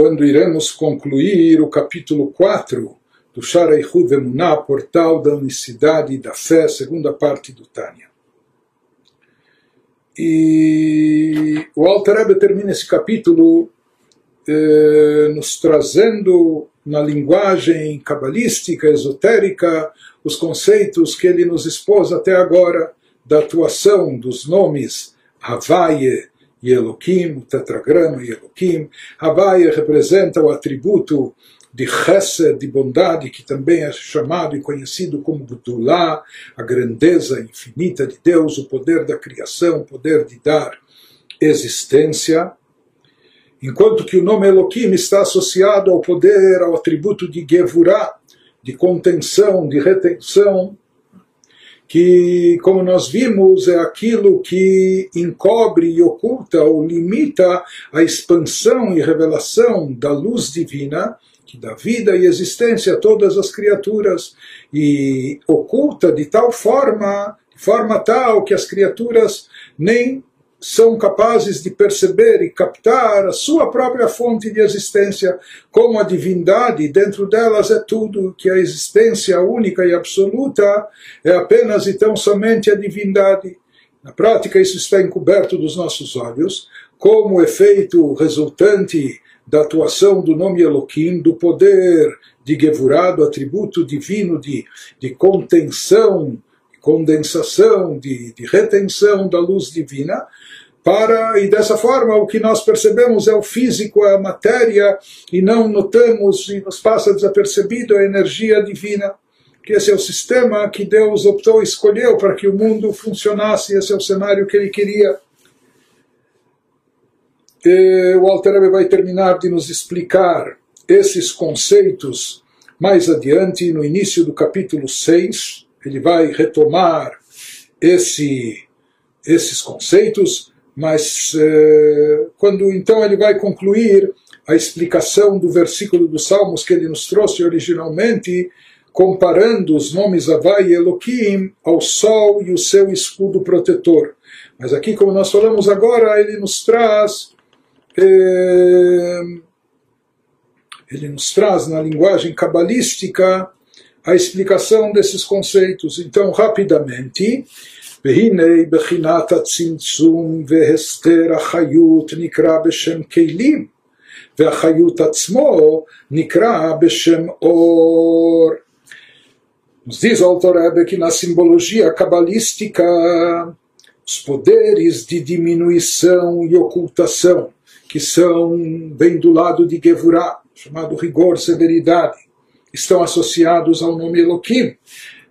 quando iremos concluir o capítulo 4 do Shara Emuná, Portal da Unicidade e da Fé, segunda parte do Tânia. E o Alter Rebbe termina esse capítulo eh, nos trazendo na linguagem cabalística, esotérica, os conceitos que ele nos expôs até agora da atuação dos nomes Havaye e o tetragrama e. Havaye representa o atributo de Chesed, de bondade, que também é chamado e conhecido como Gdulá, a grandeza infinita de Deus, o poder da criação, o poder de dar existência. Enquanto que o nome Elohim está associado ao poder, ao atributo de Gevurah, de contenção, de retenção, que, como nós vimos, é aquilo que encobre e oculta ou limita a expansão e revelação da luz divina, que dá vida e existência a todas as criaturas, e oculta de tal forma, de forma tal que as criaturas nem são capazes de perceber e captar a sua própria fonte de existência como a divindade, dentro delas é tudo, que a existência única e absoluta é apenas e tão somente a divindade. Na prática, isso está encoberto dos nossos olhos, como efeito resultante da atuação do nome Elohim, do poder de Gevurah, do atributo divino de, de contenção condensação, de, de retenção da luz divina, para e dessa forma o que nós percebemos é o físico, é a matéria e não notamos e nos passa desapercebido a energia divina. Que esse é o sistema que Deus optou, escolheu para que o mundo funcionasse, esse é o cenário que ele queria. E o Alter vai terminar de nos explicar esses conceitos mais adiante, no início do capítulo 6, ele vai retomar esse, esses conceitos, mas eh, quando então ele vai concluir a explicação do versículo dos Salmos que ele nos trouxe originalmente, comparando os nomes Havai e Elohim ao sol e o seu escudo protetor. Mas aqui, como nós falamos agora, ele nos traz. Eh, ele nos traz na linguagem cabalística a explicação desses conceitos. Então, rapidamente, והנה בחינת הצמצום והסתר החיות נקרא בשם כלים, והחיות עצמו נקרא בשם אור. Nos diz o autor Rebbe que na simbologia cabalística os poderes de diminuição e ocultação, que são, vem do lado de Gevurah, chamado rigor, severidade, estão associados ao nome Elohim.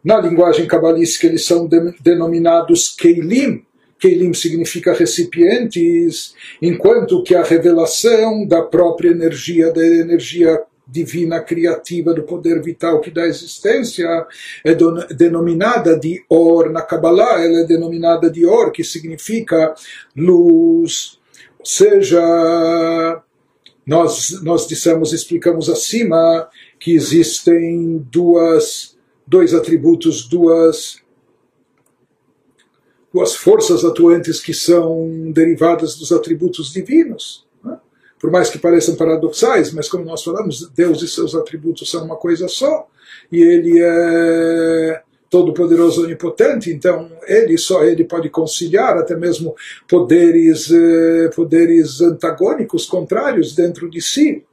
Na linguagem cabalística, eles são de, denominados Keilim. Keilim significa recipientes, enquanto que a revelação da própria energia, da energia divina criativa do poder vital que dá existência é denominada de Or. Na Kabbalah, ela é denominada de Or, que significa luz. Ou seja, nós, nós dissemos, explicamos acima, que existem duas dois atributos, duas, duas forças atuantes que são derivadas dos atributos divinos. Né? Por mais que pareçam paradoxais, mas como nós falamos, Deus e seus atributos são uma coisa só, e Ele é todo-poderoso onipotente, então ele só ele pode conciliar até mesmo poderes eh, poderes antagônicos, contrários dentro de si.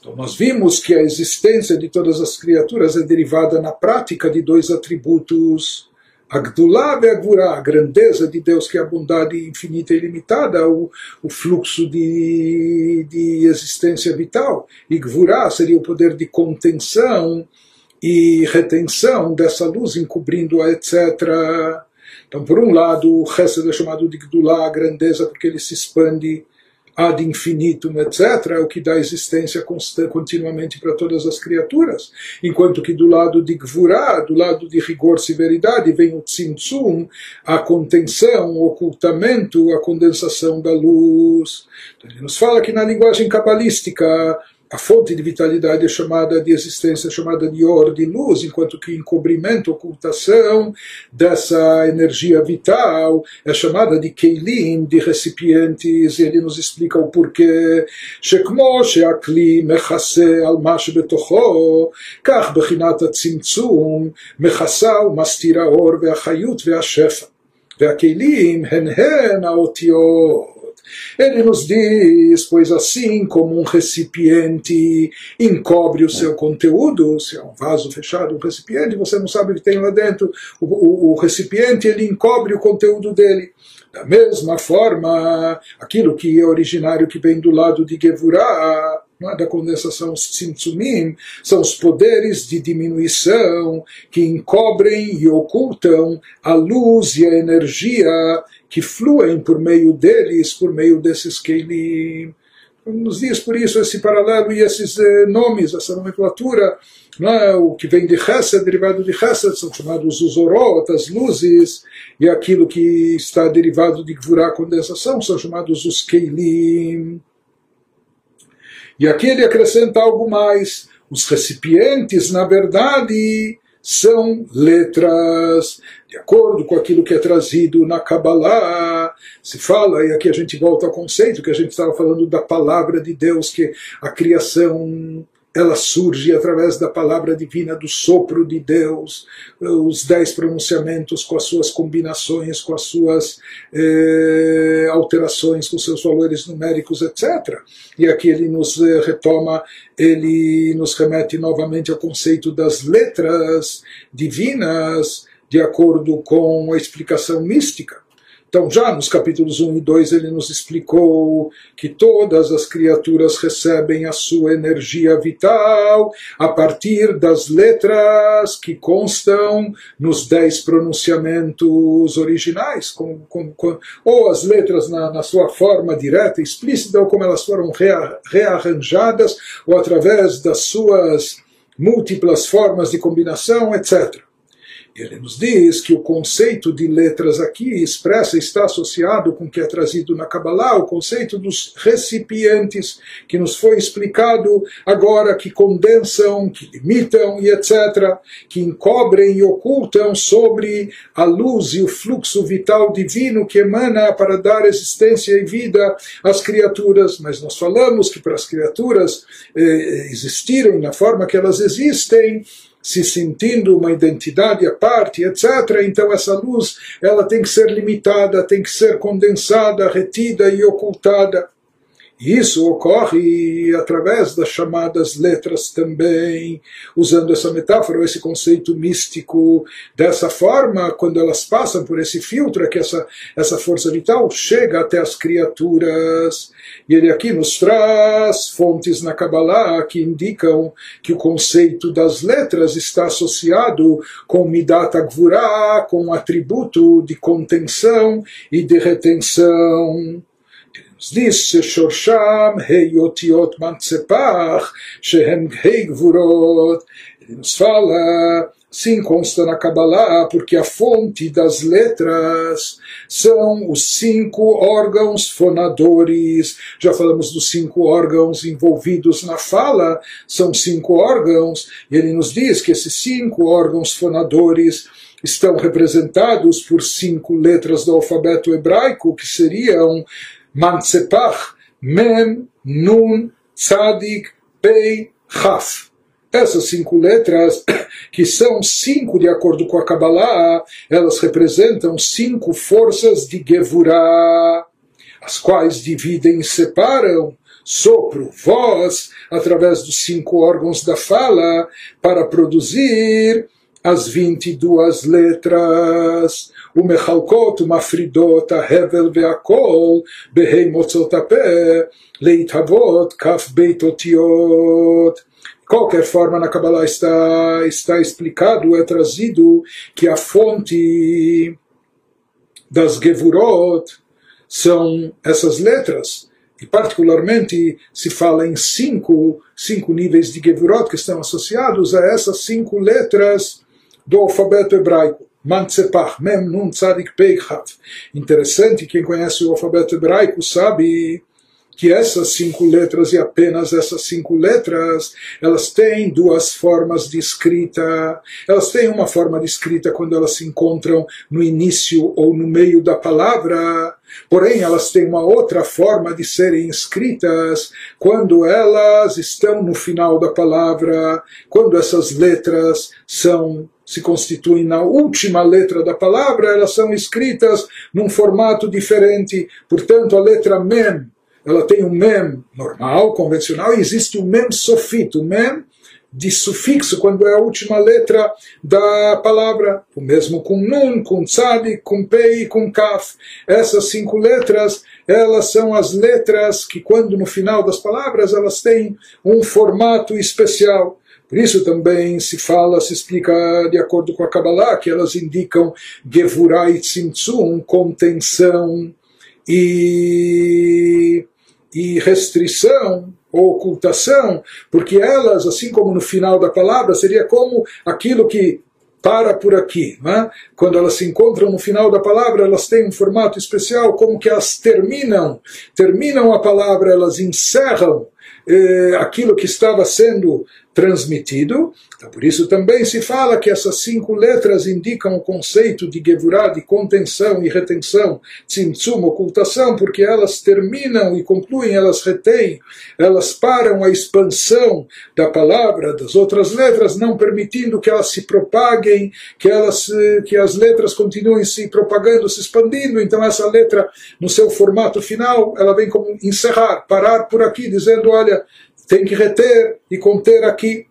Então, nós vimos que a existência de todas as criaturas é derivada na prática de dois atributos. Agdulá Agurá, a grandeza de Deus, que é a bondade infinita e ilimitada, o, o fluxo de, de existência vital. E Gvurá seria o poder de contenção e retenção dessa luz, encobrindo-a, etc. Então, por um lado, o Hesed é chamado de Gdulá, a grandeza, porque ele se expande ad infinitum, etc., é o que dá existência continuamente para todas as criaturas. Enquanto que do lado de Gvurá, do lado de rigor, severidade, vem o Tzimtzum, a contenção, o ocultamento, a condensação da luz. Então ele nos fala que na linguagem cabalística, a fonte de vitalidade é chamada de existência, é chamada de or, de luz, enquanto que encobrimento, ocultação dessa energia vital é chamada de keilim, de recipientes, e ele nos explica o porquê. שכמו שהכלי מכסה על מה שבתוכו, כך בחינת הצמצום מכסה ומסתירה האור והחיות והשפע. והכלים הן הן האותיות. Ele nos diz, pois assim como um recipiente encobre o seu conteúdo, se é um vaso fechado, um recipiente, você não sabe o que tem lá dentro, o, o, o recipiente ele encobre o conteúdo dele. Da mesma forma, aquilo que é originário que vem do lado de Gevurah, é? da condensação Tzimtzumim, são os poderes de diminuição que encobrem e ocultam a luz e a energia que fluem por meio deles, por meio desses Keilim. Nos diz por isso esse paralelo e esses eh, nomes, essa nomenclatura, é? o que vem de Chesed, derivado de Chesed, são chamados os Orot, as luzes, e aquilo que está derivado de Gvurá, condensação, são chamados os Keilim. E aqui ele acrescenta algo mais. Os recipientes, na verdade, são letras. De acordo com aquilo que é trazido na Kabbalah, se fala, e aqui a gente volta ao conceito que a gente estava falando da palavra de Deus, que a criação ela surge através da palavra divina, do sopro de Deus, os dez pronunciamentos com as suas combinações, com as suas eh, alterações, com seus valores numéricos, etc. E aqui ele nos eh, retoma, ele nos remete novamente ao conceito das letras divinas, de acordo com a explicação mística. Então, já nos capítulos 1 e 2, ele nos explicou que todas as criaturas recebem a sua energia vital a partir das letras que constam nos dez pronunciamentos originais, com, com, com, ou as letras na, na, sua forma direta, explícita, ou como elas foram rea, rearranjadas, ou através das suas múltiplas formas de combinação, etc. Ele nos diz que o conceito de letras aqui expressa, está associado com o que é trazido na Kabbalah, o conceito dos recipientes, que nos foi explicado agora, que condensam, que limitam e etc., que encobrem e ocultam sobre a luz e o fluxo vital divino que emana para dar existência e vida às criaturas. Mas nós falamos que para as criaturas eh, existirem na forma que elas existem, se sentindo uma identidade à parte, etc. Então essa luz ela tem que ser limitada, tem que ser condensada, retida e ocultada. Isso ocorre através das chamadas letras também, usando essa metáfora, esse conceito místico. Dessa forma, quando elas passam por esse filtro, é que essa, essa força vital chega até as criaturas. E ele aqui nos traz fontes na Kabbalah que indicam que o conceito das letras está associado com Midat Agvurah, com o atributo de contenção e de retenção. Здесь шоршам хейотиот манцепах, шехем гейгвурот. Ele nos fala, sim, consta na Kabbalah, porque a fonte das letras são os cinco órgãos fonadores. Já falamos dos cinco órgãos envolvidos na fala, são cinco órgãos, e ele nos diz que esses cinco órgãos fonadores estão representados por cinco letras do alfabeto hebraico, que seriam Mansepach, Mem, Nun, Tzadik, Pei, Chaf. Essas cinco letras, que são cinco de acordo com a Kabbalah, elas representam cinco forças de Gevurah, as quais dividem e separam sopro, voz, através dos cinco órgãos da fala, para produzir as 22 letras. ומחלקות ומפרידות ההבל והכל בה"א מוצאות הפה להתהוות כ"ב אותיות. qualquer forma na Kabbalah está, está explicado, é trazido que a fonte das Gevurot são essas letras, e particularmente se fala em cinco, cinco níveis de Gevurot que estão associados a essas cinco letras do alfabeto hebraico. Mantzepach, Mem, Nun, Tzadik, Pei, Interessante, quem conhece o alfabeto hebraico sabe que essas cinco letras e apenas essas cinco letras, elas têm duas formas de escrita. Elas têm uma forma de escrita quando elas se encontram no início ou no meio da palavra, porém elas têm uma outra forma de serem escritas quando elas estão no final da palavra, quando essas letras são se constituem na última letra da palavra, elas são escritas num formato diferente. Portanto, a letra mem ela tem um mem normal, convencional, e existe o um mem sofito, o mem de sufixo, quando é a última letra da palavra. O mesmo com nun, com tzadi, com pei e com kaf. Essas cinco letras, elas são as letras que, quando no final das palavras, elas têm um formato especial. Por isso também se fala, se explica de acordo com a Kabbalah, que elas indicam Gevurai Tzimtzum, contenção, e, e restrição ou ocultação, porque elas, assim como no final da palavra, seria como aquilo que para por aqui. Né? Quando elas se encontram no final da palavra, elas têm um formato especial, como que elas terminam, terminam a palavra, elas encerram eh, aquilo que estava sendo transmitido. Então, por isso também se fala que essas cinco letras indicam o conceito de Gevurah, de contenção e retenção, Tzimtzum, ocultação, porque elas terminam e concluem, elas retêm, elas param a expansão da palavra, das outras letras, não permitindo que elas se propaguem, que, elas, que as letras continuem se propagando, se expandindo. Então, essa letra, no seu formato final, ela vem como encerrar, parar por aqui, dizendo: olha, tem que reter e conter aqui.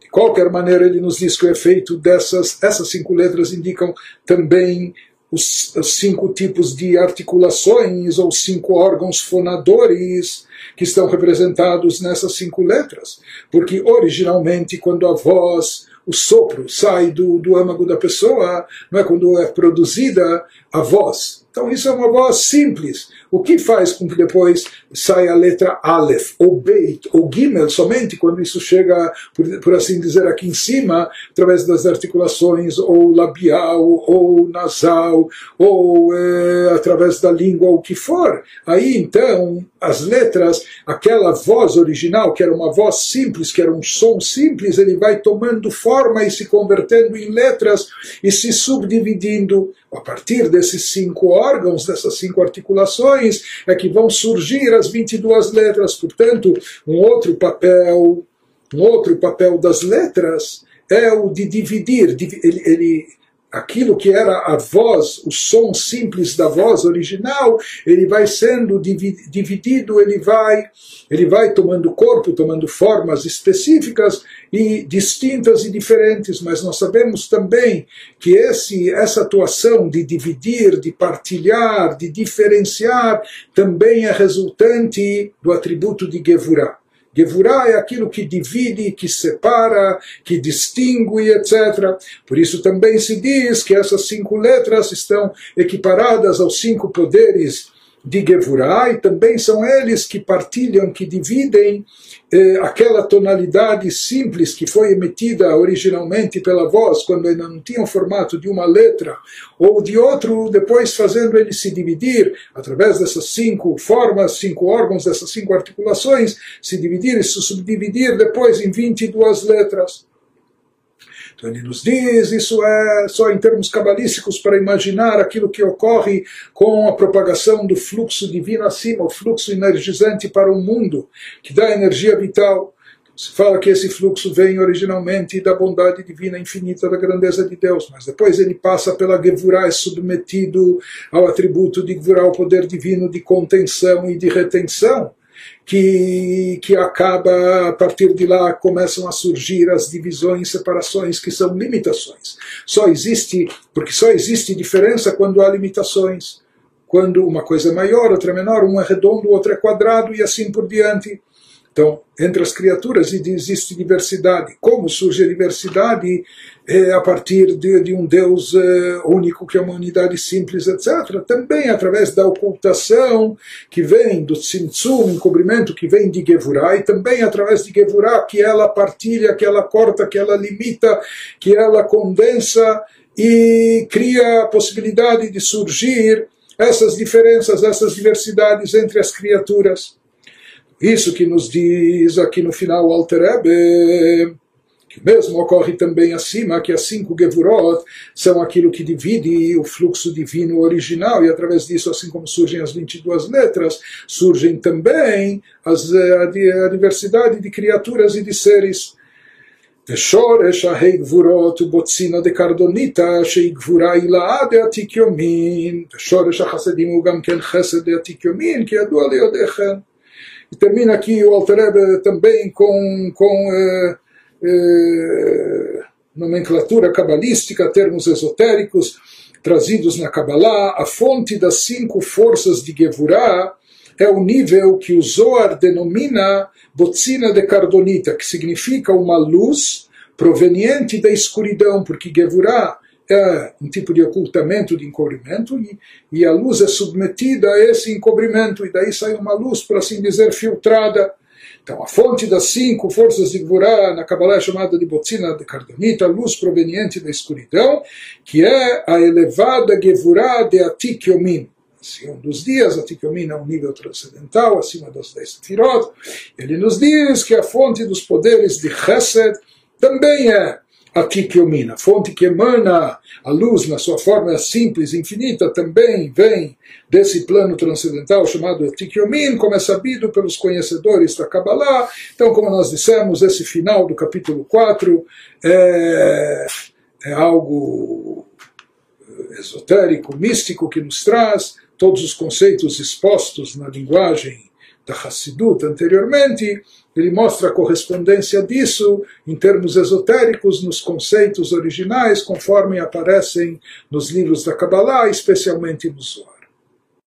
De qualquer maneira, ele nos diz que o efeito dessas essas cinco letras indicam também os, os cinco tipos de articulações ou cinco órgãos fonadores que estão representados nessas cinco letras. Porque originalmente, quando a voz o sopro sai do, do âmago da pessoa, não é quando é produzida a voz. Então isso é uma voz simples. O que faz com que depois saia a letra Aleph, ou Beit, ou Gimel, somente quando isso chega, por, por, assim dizer, aqui em cima, através das articulações, ou labial, ou nasal, ou é, através da língua, o que for. Aí então, as letras, aquela voz original, que era uma voz simples, que era um som simples, ele vai tomando forma e se convertendo em letras e se subdividindo a partir desses cinco órgãos, dessas cinco articulações, é que vão surgir as 22 letras. Portanto, um outro papel, um outro papel das letras é o de dividir. Ele, ele aquilo que era a voz, o som simples da voz original, ele vai sendo dividido, ele vai, ele vai tomando corpo, tomando formas específicas e distintas e diferentes, mas nós sabemos também que esse, essa atuação de dividir, de partilhar, de diferenciar, também é resultante do atributo de Gevurah. Gevurah é aquilo que divide, que separa, que distingue, etc. Por isso também se diz que essas cinco letras estão equiparadas aos cinco poderes de Gevurah, e também são eles que partilham, que dividem eh, aquela tonalidade simples que foi emitida originalmente pela voz, quando ainda não tinha o formato de uma letra, ou de outro, depois fazendo ele se dividir, através dessas cinco formas, cinco órgãos, dessas cinco articulações, se dividir e se subdividir depois em 22 letras. Então ele nos diz, isso é só em termos cabalísticos para imaginar aquilo que ocorre com a propagação do fluxo divino acima, o fluxo energizante para o mundo, que dá energia vital. Se fala que esse fluxo vem originalmente da bondade divina infinita, da grandeza de Deus, mas depois ele passa pela Gevurah, é submetido ao atributo de Gevurah, o poder divino de contenção e de retenção que, que acaba, a partir de lá, começam a surgir as divisões, separações, que são limitações. Só existe, porque só existe diferença quando há limitações. Quando uma coisa é maior, outra é menor, um é redondo, outro é quadrado e assim por diante. Então, entre as criaturas existe diversidade. Como surge a diversidade? É, a partir de, de um Deus é, único, que é uma unidade simples, etc. Também através da ocultação que vem do Tzimtzum, encobrimento que vem de Gevurah, e também através de Gevurah que ela partilha, que ela corta, que ela limita, que ela condensa e cria a possibilidade de surgir essas diferenças, essas diversidades entre as criaturas. Isso que nos diz aqui no final o Alter Ebe, que mesmo ocorre também acima, que as cinco Gevurot são aquilo que divide o fluxo divino original, e através disso, assim como surgem as 22 letras, surgem também as, a, a diversidade de criaturas e de seres. ושורש ההי גבורות ובוצינה דקרדוניתא שהיא גבורה הילאה דעתיק יומין ושורש החסדים הוא גם כן חסד דעתיק יומין כי ידוע ליודעכם. e termina aqui o Alter também com, com eh, eh, nomenclatura cabalística, termos esotéricos trazidos na Kabbalah. A fonte das cinco forças de Gevurah é o nível que o Zohar denomina Botzina de Cardonita, que significa uma luz proveniente da escuridão, porque Gevurah é um tipo de ocultamento, de encobrimento, e, e, a luz é submetida a esse encobrimento, e daí sai uma luz, por assim dizer, filtrada. Então, a fonte das cinco forças de Gvurá na Kabbalah é chamada de Botzina de Cardonita, luz proveniente da escuridão, que é a elevada Gevurá de Atikyomin. Assim, um dos dias, Atikyomin é um nível transcendental, acima das dez Tirot. Ele nos diz que a fonte dos poderes de Chesed também é a Kikyomina, fonte que emana a luz na sua forma simples, infinita, também vem desse plano transcendental chamado Tikyomin, como é sabido pelos conhecedores da Kabbalah. Então, como nós dissemos, esse final do capítulo 4 é, é algo esotérico, místico, que nos traz todos os conceitos expostos na linguagem da Hassidut anteriormente, ele mostra a correspondência disso em termos esotéricos nos conceitos originais, conforme aparecem nos livros da Kabbalah, especialmente no Zohar.